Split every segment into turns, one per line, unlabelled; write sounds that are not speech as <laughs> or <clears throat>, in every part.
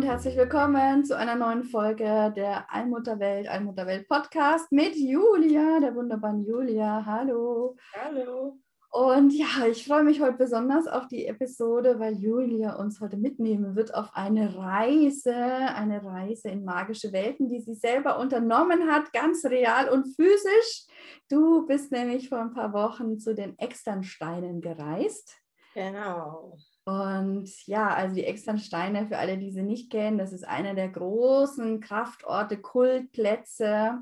Und herzlich willkommen zu einer neuen Folge der Allmutterwelt, Allmutterwelt Podcast mit Julia, der wunderbaren Julia. Hallo.
Hallo.
Und ja, ich freue mich heute besonders auf die Episode, weil Julia uns heute mitnehmen wird auf eine Reise, eine Reise in magische Welten, die sie selber unternommen hat, ganz real und physisch. Du bist nämlich vor ein paar Wochen zu den Externsteinen gereist.
Genau.
Und ja, also die Externsteine, für alle, die sie nicht kennen, das ist einer der großen Kraftorte, Kultplätze,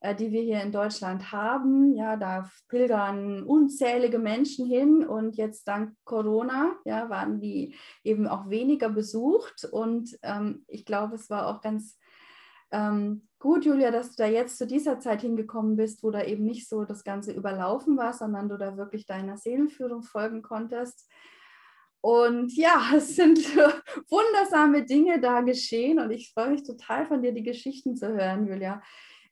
äh, die wir hier in Deutschland haben. Ja, da pilgern unzählige Menschen hin und jetzt dank Corona ja, waren die eben auch weniger besucht. Und ähm, ich glaube, es war auch ganz ähm, gut, Julia, dass du da jetzt zu dieser Zeit hingekommen bist, wo da eben nicht so das Ganze überlaufen war, sondern du da wirklich deiner Seelenführung folgen konntest. Und ja, <laughs> es sind wundersame Dinge da geschehen und ich freue mich total von dir, die Geschichten zu hören, Julia.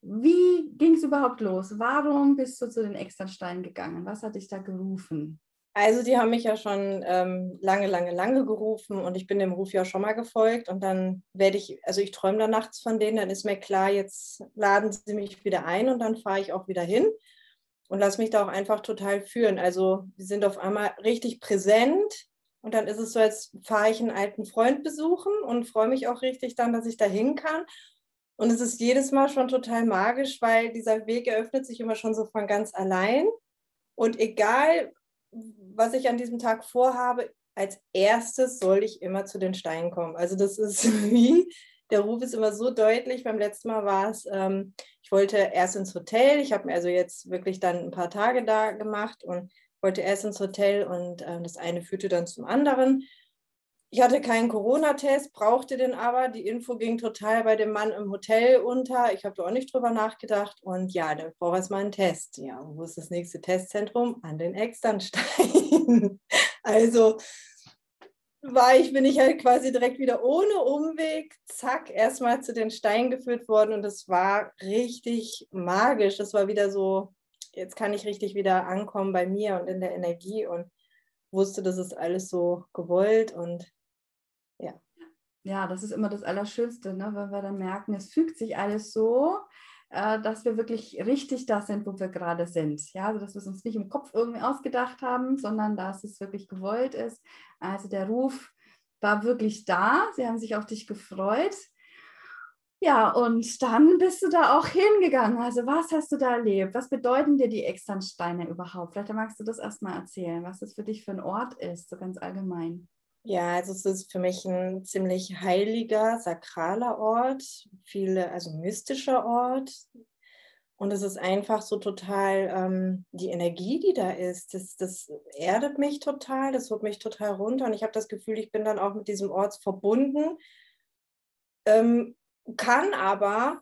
Wie ging es überhaupt los? Warum bist du zu den Externsteinen gegangen? Was hat dich da gerufen?
Also die haben mich ja schon ähm, lange, lange, lange gerufen und ich bin dem Ruf ja schon mal gefolgt und dann werde ich, also ich träume da nachts von denen, dann ist mir klar, jetzt laden sie mich wieder ein und dann fahre ich auch wieder hin und lass mich da auch einfach total führen. Also die sind auf einmal richtig präsent und dann ist es so, als fahre ich einen alten Freund besuchen und freue mich auch richtig dann, dass ich da hin kann. Und es ist jedes Mal schon total magisch, weil dieser Weg eröffnet sich immer schon so von ganz allein. Und egal, was ich an diesem Tag vorhabe, als erstes soll ich immer zu den Steinen kommen. Also das ist <laughs> wie, der Ruf ist immer so deutlich. Beim letzten Mal war es, ähm, ich wollte erst ins Hotel. Ich habe mir also jetzt wirklich dann ein paar Tage da gemacht und wollte erst ins Hotel und äh, das eine führte dann zum anderen. Ich hatte keinen Corona-Test, brauchte den aber. Die Info ging total bei dem Mann im Hotel unter. Ich habe da auch nicht drüber nachgedacht. Und ja, da brauche ich erstmal einen Test. Ja, wo ist das nächste Testzentrum? An den Externstein. <laughs> also war ich, bin ich halt quasi direkt wieder ohne Umweg, zack, erstmal zu den Steinen geführt worden. Und es war richtig magisch. Das war wieder so, jetzt kann ich richtig wieder ankommen bei mir und in der Energie und wusste, das ist alles so gewollt und ja.
Ja, das ist immer das Allerschönste, ne? wenn wir dann merken, es fügt sich alles so, äh, dass wir wirklich richtig da sind, wo wir gerade sind. Ja, also dass wir es uns nicht im Kopf irgendwie ausgedacht haben, sondern dass es wirklich gewollt ist. Also der Ruf war wirklich da. Sie haben sich auf dich gefreut. Ja, und dann bist du da auch hingegangen. Also was hast du da erlebt? Was bedeuten dir die Externsteine überhaupt? Vielleicht magst du das erstmal erzählen, was das für dich für ein Ort ist, so ganz allgemein.
Ja, also es ist für mich ein ziemlich heiliger, sakraler Ort, viele, also mystischer Ort. Und es ist einfach so total ähm, die Energie, die da ist. Das, das erdet mich total, das holt mich total runter. Und ich habe das Gefühl, ich bin dann auch mit diesem Ort verbunden. Ähm, kann aber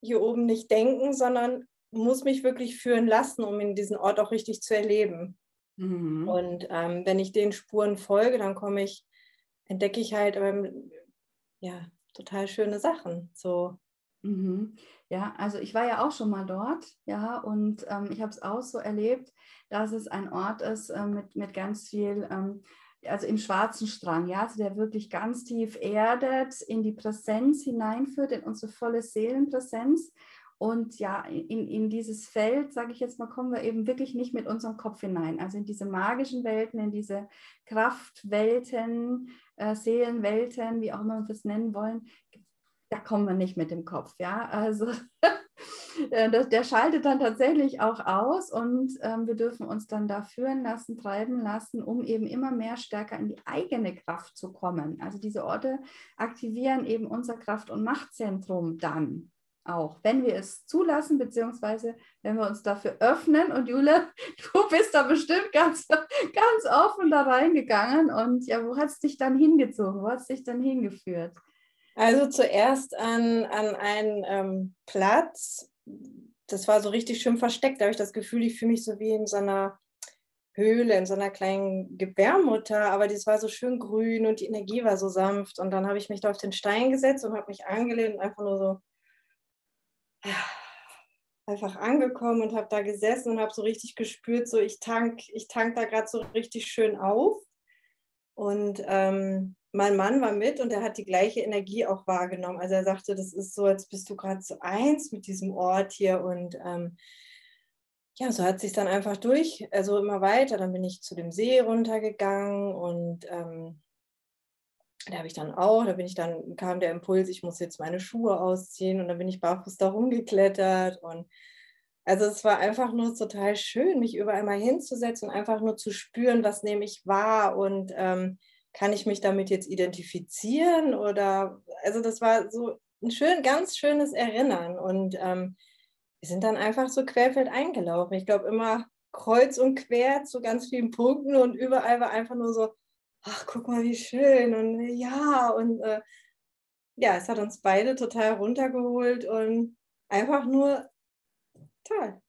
hier oben nicht denken, sondern muss mich wirklich führen lassen, um in diesen Ort auch richtig zu erleben. Mhm. Und ähm, wenn ich den Spuren folge, dann komme ich, entdecke ich halt ähm, ja, total schöne Sachen. So.
Mhm. Ja, also ich war ja auch schon mal dort, ja, und ähm, ich habe es auch so erlebt, dass es ein Ort ist äh, mit, mit ganz viel ähm, also im schwarzen Strang, ja, also der wirklich ganz tief erdet, in die Präsenz hineinführt, in unsere volle Seelenpräsenz. Und ja, in, in dieses Feld, sage ich jetzt mal, kommen wir eben wirklich nicht mit unserem Kopf hinein. Also in diese magischen Welten, in diese Kraftwelten, äh, Seelenwelten, wie auch immer wir es nennen wollen, da kommen wir nicht mit dem Kopf. Ja, also der schaltet dann tatsächlich auch aus und ähm, wir dürfen uns dann da führen lassen, treiben lassen, um eben immer mehr stärker in die eigene Kraft zu kommen. Also diese Orte aktivieren eben unser Kraft- und Machtzentrum dann. auch, wenn wir es zulassen, beziehungsweise wenn wir uns dafür öffnen. Und Jule, <laughs> du bist da bestimmt ganz, <laughs> ganz offen da reingegangen. Und ja, wo hat es dich dann hingezogen? Wo hat es dich dann hingeführt?
Also zuerst an, an einen ähm, Platz, das war so richtig schön versteckt. Da habe ich das Gefühl, ich fühle mich so wie in so einer Höhle, in so einer kleinen Gebärmutter, aber das war so schön grün und die Energie war so sanft. Und dann habe ich mich da auf den Stein gesetzt und habe mich angelehnt und einfach nur so einfach angekommen und habe da gesessen und habe so richtig gespürt, so ich tank, ich tank da gerade so richtig schön auf. Und ähm, mein Mann war mit und er hat die gleiche Energie auch wahrgenommen. Also er sagte, das ist so, als bist du gerade so eins mit diesem Ort hier. Und ähm, ja, so hat sich dann einfach durch, also immer weiter. Dann bin ich zu dem See runtergegangen und ähm, da habe ich dann auch, da bin ich dann, kam der Impuls, ich muss jetzt meine Schuhe ausziehen und dann bin ich barfuß da rumgeklettert und also es war einfach nur total schön, mich überall mal hinzusetzen und einfach nur zu spüren, was nehme ich wahr und ähm, kann ich mich damit jetzt identifizieren oder also das war so ein schön, ganz schönes Erinnern und ähm, wir sind dann einfach so querfeld eingelaufen. Ich glaube immer kreuz und quer zu ganz vielen Punkten und überall war einfach nur so, ach, guck mal, wie schön und ja, und äh, ja, es hat uns beide total runtergeholt und einfach nur toll.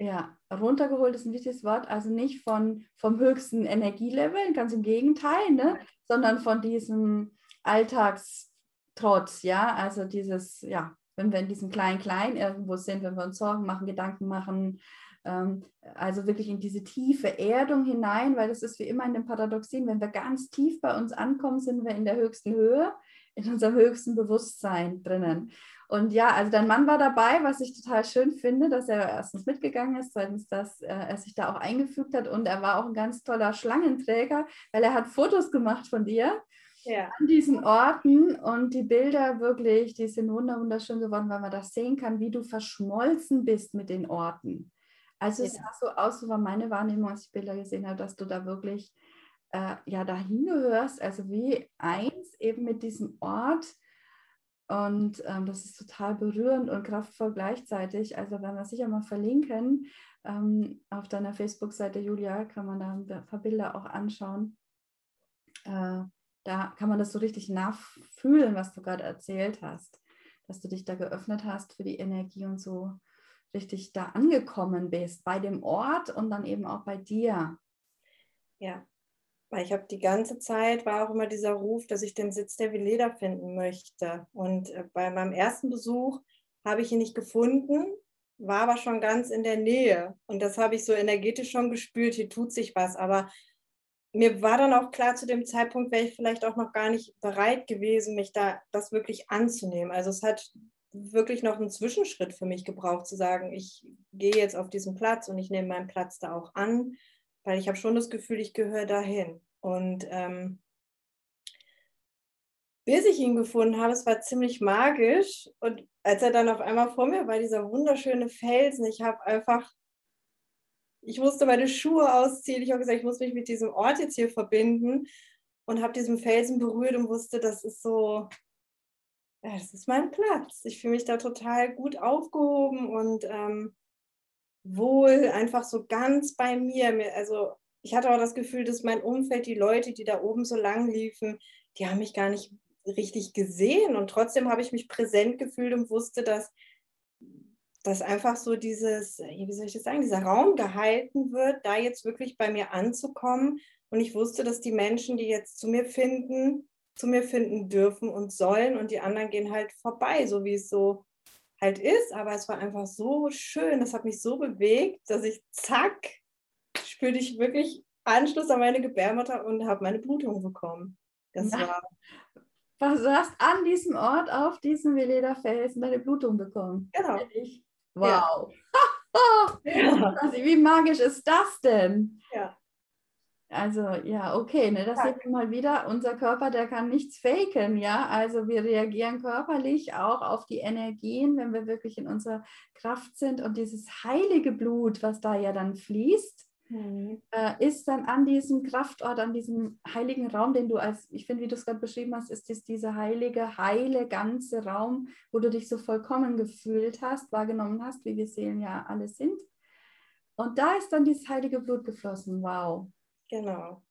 Ja, runtergeholt ist ein wichtiges Wort, also nicht von, vom höchsten Energielevel, ganz im Gegenteil, ne? sondern von diesem Alltagstrotz, ja, also dieses, ja, wenn wir in diesem Klein-Klein irgendwo sind, wenn wir uns Sorgen machen, Gedanken machen, ähm, also wirklich in diese tiefe Erdung hinein, weil das ist wie immer in den Paradoxien, wenn wir ganz tief bei uns ankommen, sind wir in der höchsten Höhe, in unserem höchsten Bewusstsein drinnen. Und ja, also dein Mann war dabei, was ich total schön finde, dass er erstens mitgegangen ist, zweitens, dass äh, er sich da auch eingefügt hat und er war auch ein ganz toller Schlangenträger, weil er hat Fotos gemacht von dir ja. an diesen Orten und die Bilder wirklich, die sind wunderschön geworden, weil man das sehen kann, wie du verschmolzen bist mit den Orten. Also ja. es sah so aus, so war meine Wahrnehmung, als ich Bilder gesehen habe, dass du da wirklich äh, ja dahin gehörst, also wie eins eben mit diesem Ort. Und ähm, das ist total berührend und kraftvoll gleichzeitig. Also wenn wir sicher mal verlinken, ähm, auf deiner Facebook-Seite Julia kann man da ein paar Bilder auch anschauen. Äh, da kann man das so richtig nachfühlen, was du gerade erzählt hast, dass du dich da geöffnet hast für die Energie und so richtig da angekommen bist, bei dem Ort und dann eben auch bei dir.
Ja, weil ich habe die ganze Zeit, war auch immer dieser Ruf, dass ich den Sitz der Veleda finden möchte. Und äh, bei meinem ersten Besuch habe ich ihn nicht gefunden, war aber schon ganz in der Nähe. Und das habe ich so energetisch schon gespürt, hier tut sich was. Aber mir war dann auch klar, zu dem Zeitpunkt wäre ich vielleicht auch noch gar nicht bereit gewesen, mich da das wirklich anzunehmen. Also es hat wirklich noch einen Zwischenschritt für mich gebraucht, zu sagen, ich gehe jetzt auf diesen Platz und ich nehme meinen Platz da auch an, weil ich habe schon das Gefühl, ich gehöre dahin. Und ähm, bis ich ihn gefunden habe, es war ziemlich magisch. Und als er dann auf einmal vor mir war, dieser wunderschöne Felsen, ich habe einfach, ich musste meine Schuhe ausziehen. Ich habe gesagt, ich muss mich mit diesem Ort jetzt hier verbinden und habe diesen Felsen berührt und wusste, das ist so, ja, das ist mein Platz. Ich fühle mich da total gut aufgehoben und ähm, wohl, einfach so ganz bei mir. Also ich hatte auch das Gefühl, dass mein Umfeld, die Leute, die da oben so lang liefen, die haben mich gar nicht richtig gesehen und trotzdem habe ich mich präsent gefühlt und wusste, dass, dass einfach so dieses, wie soll ich das sagen, dieser Raum gehalten wird, da jetzt wirklich bei mir anzukommen. Und ich wusste, dass die Menschen, die jetzt zu mir finden, zu mir finden dürfen und sollen und die anderen gehen halt vorbei, so wie es so halt ist. Aber es war einfach so schön, das hat mich so bewegt, dass ich zack, spürte ich wirklich Anschluss an meine Gebärmutter und habe meine Blutung bekommen. Das ja. war.
Was, du hast an diesem Ort, auf diesem Veleda-Felsen, deine Blutung bekommen.
Genau.
Wow. Ja. <laughs> Also, wie magisch ist das denn?
Ja.
Also ja, okay, ne, das sieht man mal wieder, unser Körper, der kann nichts faken, ja. Also wir reagieren körperlich auch auf die Energien, wenn wir wirklich in unserer Kraft sind und dieses heilige Blut, was da ja dann fließt, mhm. äh, ist dann an diesem Kraftort, an diesem heiligen Raum, den du als, ich finde, wie du es gerade beschrieben hast, ist es dieser heilige, heile, ganze Raum, wo du dich so vollkommen gefühlt hast, wahrgenommen hast, wie wir Seelen ja alle sind. Und da ist dann dieses heilige Blut geflossen. Wow.
Genau.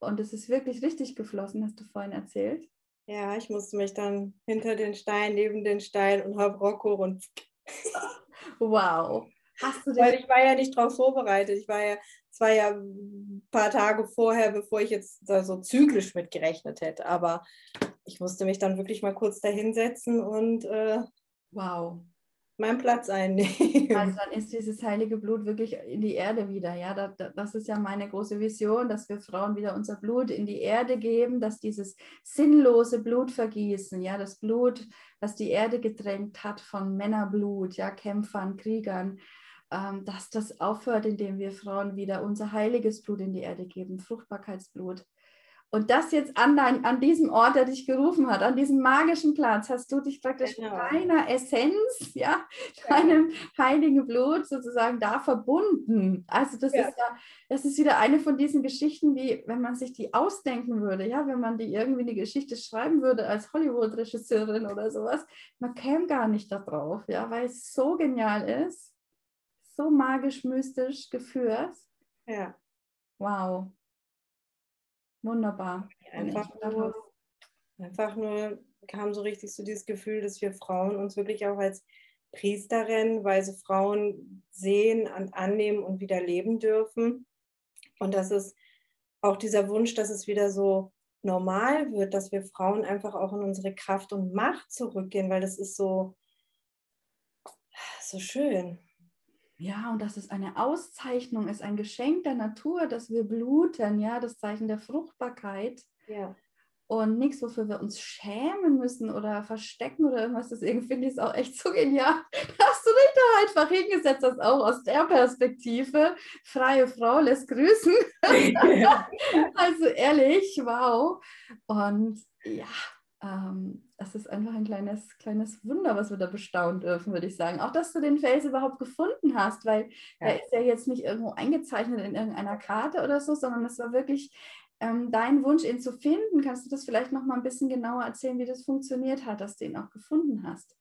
Und es ist wirklich richtig geflossen, hast du vorhin erzählt.
Ja, ich musste mich dann hinter den Stein, neben den Stein und habe Rocco und. <laughs>
wow.
Hast du Weil ich war ja nicht darauf vorbereitet. Ich war ja, es war ja ein paar Tage vorher, bevor ich jetzt da so zyklisch mit gerechnet hätte. Aber ich musste mich dann wirklich mal kurz da hinsetzen und äh,
wow
meinen Platz einnehmen.
Also dann ist dieses heilige Blut wirklich in die Erde wieder. Ja, das, das ist ja meine große Vision, dass wir Frauen wieder unser Blut in die Erde geben, dass dieses sinnlose Blutvergießen, ja, das Blut, das die Erde gedrängt hat von Männerblut, ja, Kämpfern, Kriegern, dass das aufhört, indem wir Frauen wieder unser heiliges Blut in die Erde geben, Fruchtbarkeitsblut. Und das jetzt an, dein, an diesem Ort, der dich gerufen hat, an diesem magischen Platz, hast du dich praktisch genau. mit deiner Essenz, ja, deinem heiligen Blut sozusagen da verbunden. Also das ja. ist ja, das ist wieder eine von diesen Geschichten, die, wenn man sich die ausdenken würde, ja, wenn man die irgendwie eine Geschichte schreiben würde als Hollywood-Regisseurin oder sowas, man käme gar nicht darauf, ja, weil es so genial ist, so magisch, mystisch geführt.
Ja.
Wow. Wunderbar.
Einfach nur, einfach nur kam so richtig so dieses Gefühl, dass wir Frauen uns wirklich auch als Priesterin, weil sie Frauen sehen und annehmen und wieder leben dürfen. Und das ist auch dieser Wunsch, dass es wieder so normal wird, dass wir Frauen einfach auch in unsere Kraft und Macht zurückgehen, weil das ist so, so schön.
Ja, und dass es eine Auszeichnung ist, ein Geschenk der Natur, dass wir bluten, ja, das Zeichen der Fruchtbarkeit.
Ja.
Und nichts, wofür wir uns schämen müssen oder verstecken oder irgendwas. Deswegen finde ich es auch echt so genial. <laughs> Hast du dich da einfach hingesetzt, das auch aus der Perspektive. Freie Frau lässt grüßen. <laughs> <laughs> also ehrlich, wow. Und ja, ähm, es ist einfach ein kleines, kleines Wunder, was wir da bestaunen dürfen, würde ich sagen. Auch, dass du den Fels überhaupt gefunden hast, weil ja. er ist ja jetzt nicht irgendwo eingezeichnet in irgendeiner Karte oder so, sondern es war wirklich ähm, dein Wunsch, ihn zu finden. Kannst du das vielleicht noch mal ein bisschen genauer erzählen, wie das funktioniert hat, dass du ihn auch gefunden hast?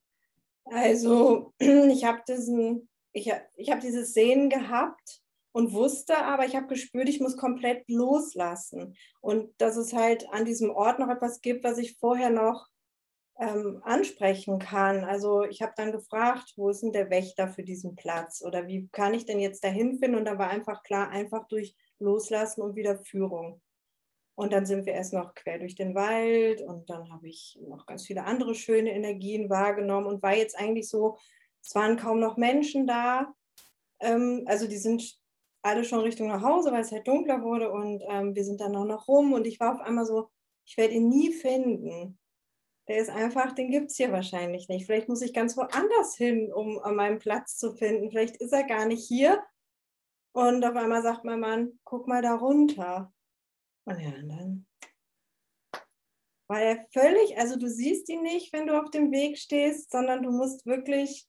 Also, <clears throat> ich habe diesen, ich, ich habe dieses Sehen gehabt und wusste aber, ich habe gespürt, ich muss komplett loslassen. Und dass es halt an diesem Ort noch etwas gibt, was ich vorher noch ähm, ansprechen kann. Also ich habe dann gefragt, wo ist denn der Wächter für diesen Platz oder wie kann ich denn jetzt dahin finden? Und da war einfach klar, einfach durch Loslassen und Wiederführung. Und dann sind wir erst noch quer durch den Wald und dann habe ich noch ganz viele andere schöne Energien wahrgenommen und war jetzt eigentlich so, es waren kaum noch Menschen da. Ähm, also die sind alle schon Richtung nach Hause, weil es halt dunkler wurde und ähm, wir sind dann auch noch rum und ich war auf einmal so, ich werde ihn nie finden. Der ist einfach, den gibt es hier wahrscheinlich nicht. Vielleicht muss ich ganz woanders hin, um an meinem Platz zu finden. Vielleicht ist er gar nicht hier. Und auf einmal sagt mein Mann, guck mal da runter. Und ja, dann war er völlig, also du siehst ihn nicht, wenn du auf dem Weg stehst, sondern du musst wirklich,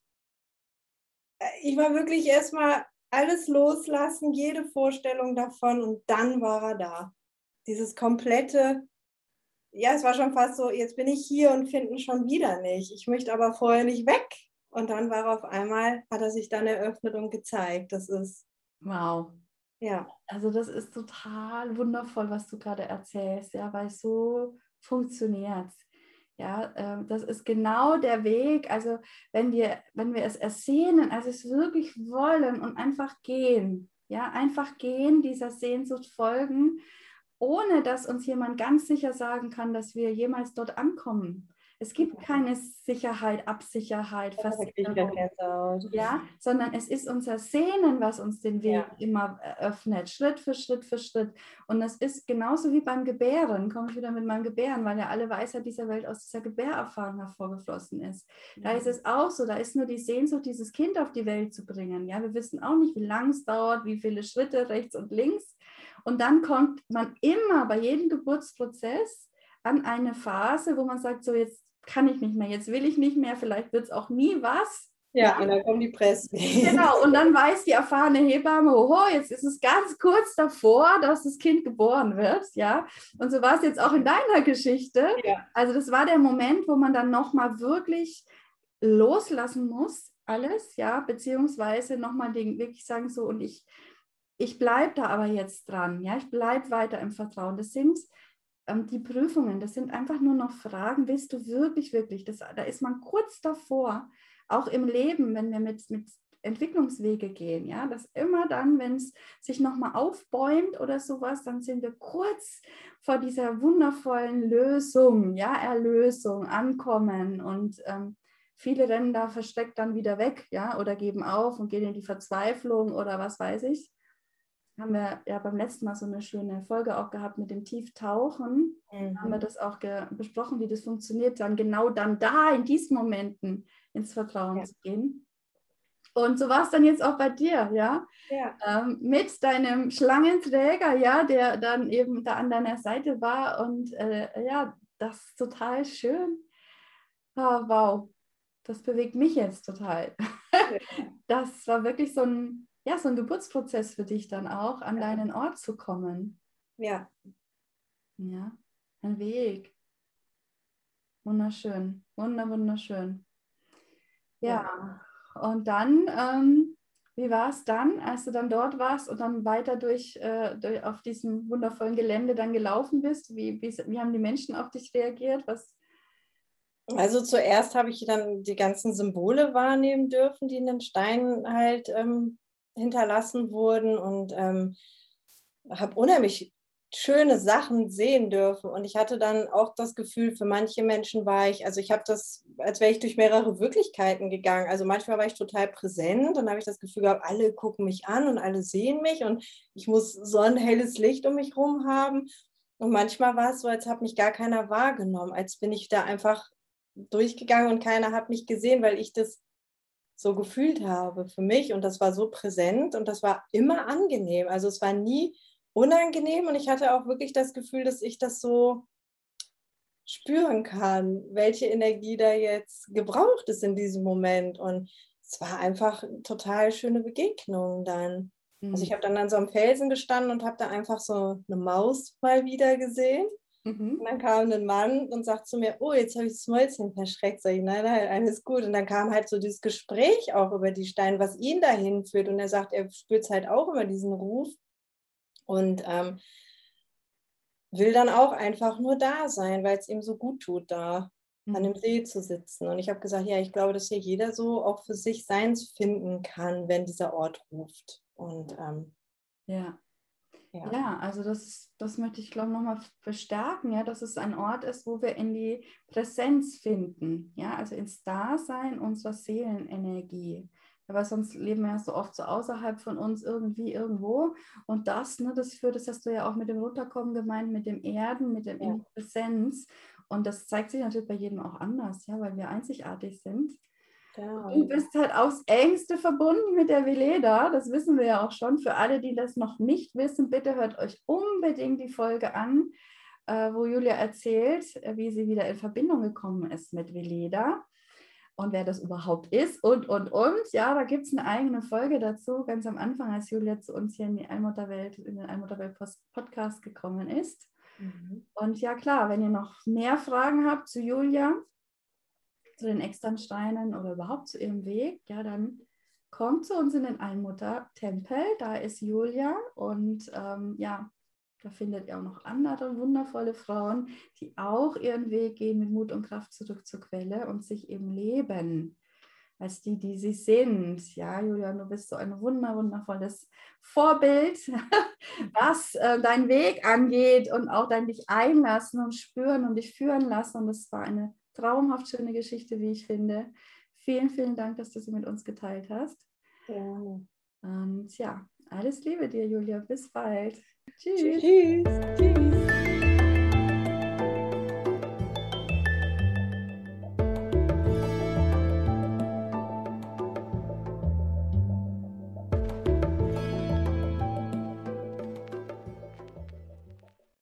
äh, ich war wirklich erstmal alles loslassen, jede Vorstellung davon und dann war er da. Dieses komplette, ja, es war schon fast so, jetzt bin ich hier und finde ihn schon wieder nicht. Ich möchte aber vorher nicht weg. Und dann war er auf einmal, hat er sich dann eröffnet und gezeigt. Das ist.
Wow.
Ja.
Also das ist total wundervoll, was du gerade erzählst, ja, weil so funktioniert es. Ja, äh, das ist genau der Weg. Also wenn wir, wenn wir es ersehnen, also es wirklich wollen und einfach gehen, ja, einfach gehen, dieser Sehnsucht folgen, ohne dass uns jemand ganz sicher sagen kann, dass wir jemals dort ankommen. Es gibt keine Sicherheit, Absicherheit, Versicherung, ja, sondern es ist unser Sehnen, was uns den Weg ja. immer öffnet, Schritt für Schritt für Schritt. Und das ist genauso wie beim Gebären, komme ich wieder mit meinem Gebären, weil ja alle Weisheit dieser Welt aus dieser Gebärerfahrung hervorgeflossen ist. Da ist es auch so, da ist nur die Sehnsucht, dieses Kind auf die Welt zu bringen. Ja, wir wissen auch nicht, wie lange es dauert, wie viele Schritte rechts und links. Und dann kommt man immer bei jedem Geburtsprozess an eine Phase, wo man sagt, so jetzt kann ich nicht mehr, jetzt will ich nicht mehr, vielleicht wird es auch nie was.
Ja, und dann kommen die Pressen.
Genau, und dann weiß die erfahrene Hebamme, oho, jetzt ist es ganz kurz davor, dass das Kind geboren wird, ja. Und so war es jetzt auch in deiner Geschichte. Ja. Also das war der Moment, wo man dann nochmal wirklich loslassen muss, alles, ja, beziehungsweise nochmal wirklich sagen so, und ich, ich bleibe da aber jetzt dran, ja, ich bleibe weiter im Vertrauen. Das sind die Prüfungen, das sind einfach nur noch Fragen, willst du wirklich, wirklich, das, da ist man kurz davor, auch im Leben, wenn wir mit, mit Entwicklungswege gehen, ja, dass immer dann, wenn es sich nochmal aufbäumt oder sowas, dann sind wir kurz vor dieser wundervollen Lösung, ja, Erlösung, Ankommen. Und ähm, viele rennen da versteckt dann wieder weg, ja, oder geben auf und gehen in die Verzweiflung oder was weiß ich. Haben wir ja beim letzten Mal so eine schöne Folge auch gehabt mit dem Tieftauchen. Mhm. Haben wir das auch besprochen, wie das funktioniert, dann genau dann da in diesen Momenten ins Vertrauen ja. zu gehen. Und so war es dann jetzt auch bei dir, ja? ja. Ähm, mit deinem Schlangenträger, ja, der dann eben da an deiner Seite war. Und äh, ja, das ist total schön. Oh, wow, das bewegt mich jetzt total. Ja. <laughs> Das war wirklich so ein, ja, so ein Geburtsprozess für dich dann auch, an deinen Ort zu kommen.
Ja.
Ja, ein Weg. Wunderschön, wunder, wunderschön. Ja, und dann, ähm, wie war es dann, als du dann dort warst und dann weiter durch, äh, durch auf diesem wundervollen Gelände dann gelaufen bist? Wie, wie, wie haben die Menschen auf dich reagiert? Was,
also zuerst habe ich dann die ganzen Symbole wahrnehmen dürfen, die in den Steinen halt ähm, hinterlassen wurden und ähm, habe unheimlich schöne Sachen sehen dürfen. Und ich hatte dann auch das Gefühl, für manche Menschen war ich, also ich habe das, als wäre ich durch mehrere Wirklichkeiten gegangen. Also manchmal war ich total präsent und habe ich das Gefühl gehabt, alle gucken mich an und alle sehen mich und ich muss so ein helles Licht um mich herum haben. Und manchmal war es so, als habe mich gar keiner wahrgenommen, als bin ich da einfach durchgegangen und keiner hat mich gesehen, weil ich das so gefühlt habe für mich und das war so präsent und das war immer angenehm. Also es war nie unangenehm und ich hatte auch wirklich das Gefühl, dass ich das so spüren kann, welche Energie da jetzt gebraucht ist in diesem Moment. Und es war einfach total schöne Begegnung dann. Mhm. Also ich mhm. habe dann an so einem Felsen gestanden und habe da einfach so eine Maus mal wieder gesehen. Mhm. Und dann kam ein Mann und sagt zu mir, oh, jetzt habe ich das Mäuschen verschreckt. Sag ich, nein, nein, alles gut. Und dann kam halt so dieses Gespräch auch über die Steine, was ihn dahin führt. Und er sagt, er spürt es halt auch über diesen Ruf und ähm, will dann auch einfach nur da sein, weil es ihm so gut tut, da mhm. an dem See zu sitzen. Und ich habe gesagt, ja, ich glaube, dass hier jeder so auch für sich seins finden kann, wenn dieser Ort ruft. Und ähm,
ja. Ja. ja. also das, das möchte ich, glaube ich, nochmal bestärken, ja, dass es ein Ort ist, wo wir in die Präsenz finden, ja, also ins Dasein unserer Seelenenergie weil sonst leben wir ja so oft so außerhalb von uns irgendwie irgendwo. Und das, ne, das führt, das hast du ja auch mit dem Runterkommen gemeint, mit dem Erden, mit dem ja. Präsenz. Und das zeigt sich natürlich bei jedem auch anders, ja, weil wir einzigartig sind. Ja. Du bist halt aufs engste verbunden mit der Veleda, das wissen wir ja auch schon. Für alle, die das noch nicht wissen, bitte hört euch unbedingt die Folge an, äh, wo Julia erzählt, wie sie wieder in Verbindung gekommen ist mit Veleda und wer das überhaupt ist und, und, und. Ja, da gibt es eine eigene Folge dazu, ganz am Anfang, als Julia zu uns hier in die Allmutterwelt, in den Allmutterwelt-Podcast gekommen ist. Mhm. Und ja, klar, wenn ihr noch mehr Fragen habt zu Julia, zu den Externsteinen oder überhaupt zu ihrem Weg, ja, dann kommt zu uns in den Allmutter-Tempel. Da ist Julia und ähm, ja, da findet ihr auch noch andere wundervolle Frauen, die auch ihren Weg gehen mit Mut und Kraft zurück zur Quelle und sich eben leben als die, die sie sind. Ja, Julia, du bist so ein wunder, wundervolles Vorbild, <laughs> was äh, deinen Weg angeht und auch dein dich einlassen und spüren und dich führen lassen. Und es war eine traumhaft schöne Geschichte, wie ich finde. Vielen, vielen Dank, dass du sie mit uns geteilt hast. Ja. Und ja, alles Liebe dir, Julia. Bis bald. Tschüss. Tschüss. Tschüss.